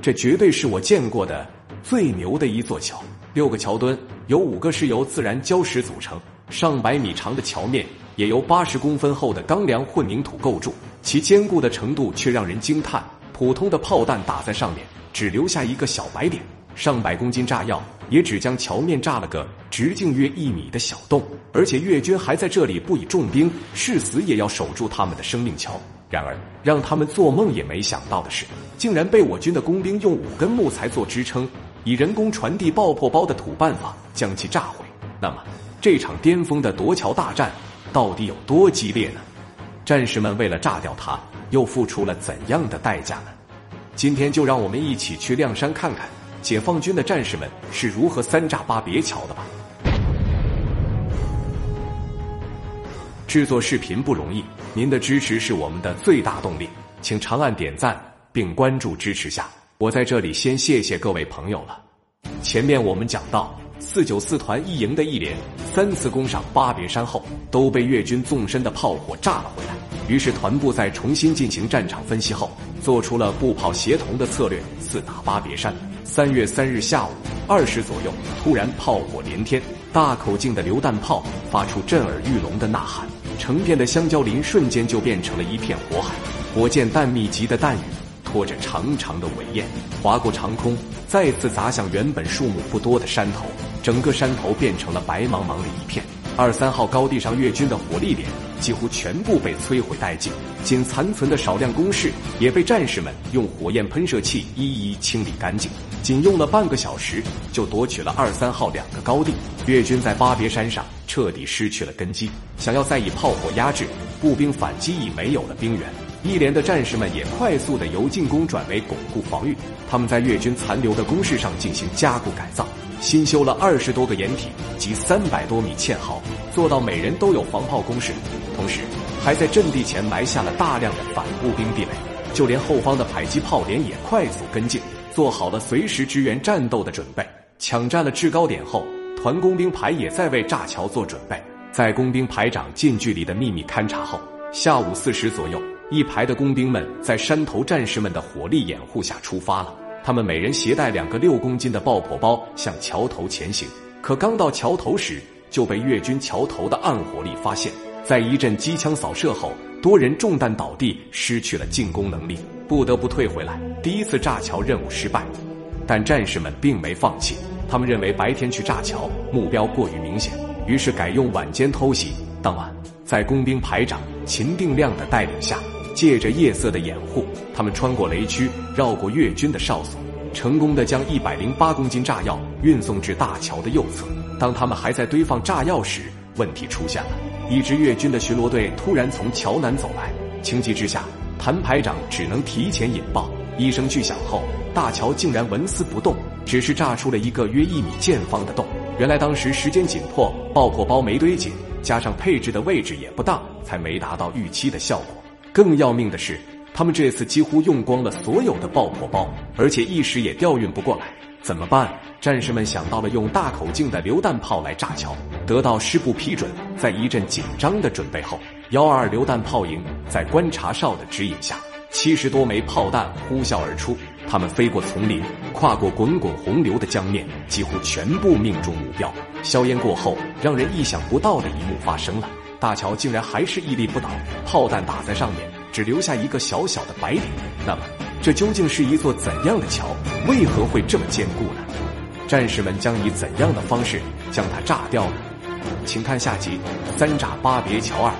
这绝对是我见过的最牛的一座桥。六个桥墩有五个是由自然礁石组成，上百米长的桥面也由八十公分厚的钢梁混凝土构筑，其坚固的程度却让人惊叹。普通的炮弹打在上面，只留下一个小白点。上百公斤炸药也只将桥面炸了个直径约一米的小洞，而且越军还在这里布以重兵，誓死也要守住他们的生命桥。然而，让他们做梦也没想到的是，竟然被我军的工兵用五根木材做支撑，以人工传递爆破包的土办法将其炸毁。那么，这场巅峰的夺桥大战到底有多激烈呢？战士们为了炸掉它，又付出了怎样的代价呢？今天就让我们一起去亮山看看。解放军的战士们是如何三炸八别桥的吧？制作视频不容易，您的支持是我们的最大动力，请长按点赞并关注支持下。我在这里先谢谢各位朋友了。前面我们讲到，四九四团一营的一连三次攻上巴别山后，都被越军纵深的炮火炸了回来。于是团部在重新进行战场分析后，做出了步炮协同的策略，四打巴别山。三月三日下午二时左右，突然炮火连天，大口径的榴弹炮发出震耳欲聋的呐喊，成片的香蕉林瞬间就变成了一片火海。火箭弹密集的弹雨拖着长长的尾焰划过长空，再次砸向原本树木不多的山头，整个山头变成了白茫茫的一片。二三号高地上越军的火力点几乎全部被摧毁殆尽，仅残存的少量工事也被战士们用火焰喷射器一一清理干净。仅用了半个小时，就夺取了二三号两个高地。越军在巴别山上彻底失去了根基，想要再以炮火压制，步兵反击已没有了兵源。一连的战士们也快速的由进攻转为巩固防御。他们在越军残留的工事上进行加固改造。新修了二十多个掩体及三百多米堑壕，做到每人都有防炮工事。同时，还在阵地前埋下了大量的反步兵地雷，就连后方的迫击炮连也快速跟进，做好了随时支援战斗的准备。抢占了制高点后，团工兵排也在为炸桥做准备。在工兵排长近距离的秘密勘察后，下午四时左右，一排的工兵们在山头战士们的火力掩护下出发了。他们每人携带两个六公斤的爆破包向桥头前行，可刚到桥头时就被越军桥头的暗火力发现，在一阵机枪扫射后，多人中弹倒地，失去了进攻能力，不得不退回来。第一次炸桥任务失败，但战士们并没放弃，他们认为白天去炸桥目标过于明显，于是改用晚间偷袭。当晚，在工兵排长秦定亮的带领下。借着夜色的掩护，他们穿过雷区，绕过越军的哨所，成功的将一百零八公斤炸药运送至大桥的右侧。当他们还在堆放炸药时，问题出现了。一支越军的巡逻队突然从桥南走来，情急之下，谭排长只能提前引爆。一声巨响后，大桥竟然纹丝不动，只是炸出了一个约一米见方的洞。原来当时时间紧迫，爆破包没堆紧，加上配置的位置也不当，才没达到预期的效果。更要命的是，他们这次几乎用光了所有的爆破包，而且一时也调运不过来，怎么办？战士们想到了用大口径的榴弹炮来炸桥。得到师部批准，在一阵紧张的准备后，幺二二榴弹炮营在观察哨的指引下，七十多枚炮弹呼啸而出，他们飞过丛林，跨过滚滚洪流的江面，几乎全部命中目标。硝烟过后，让人意想不到的一幕发生了。大桥竟然还是屹立不倒，炮弹打在上面，只留下一个小小的白点。那么，这究竟是一座怎样的桥？为何会这么坚固呢？战士们将以怎样的方式将它炸掉呢？请看下集《三炸巴别桥二》。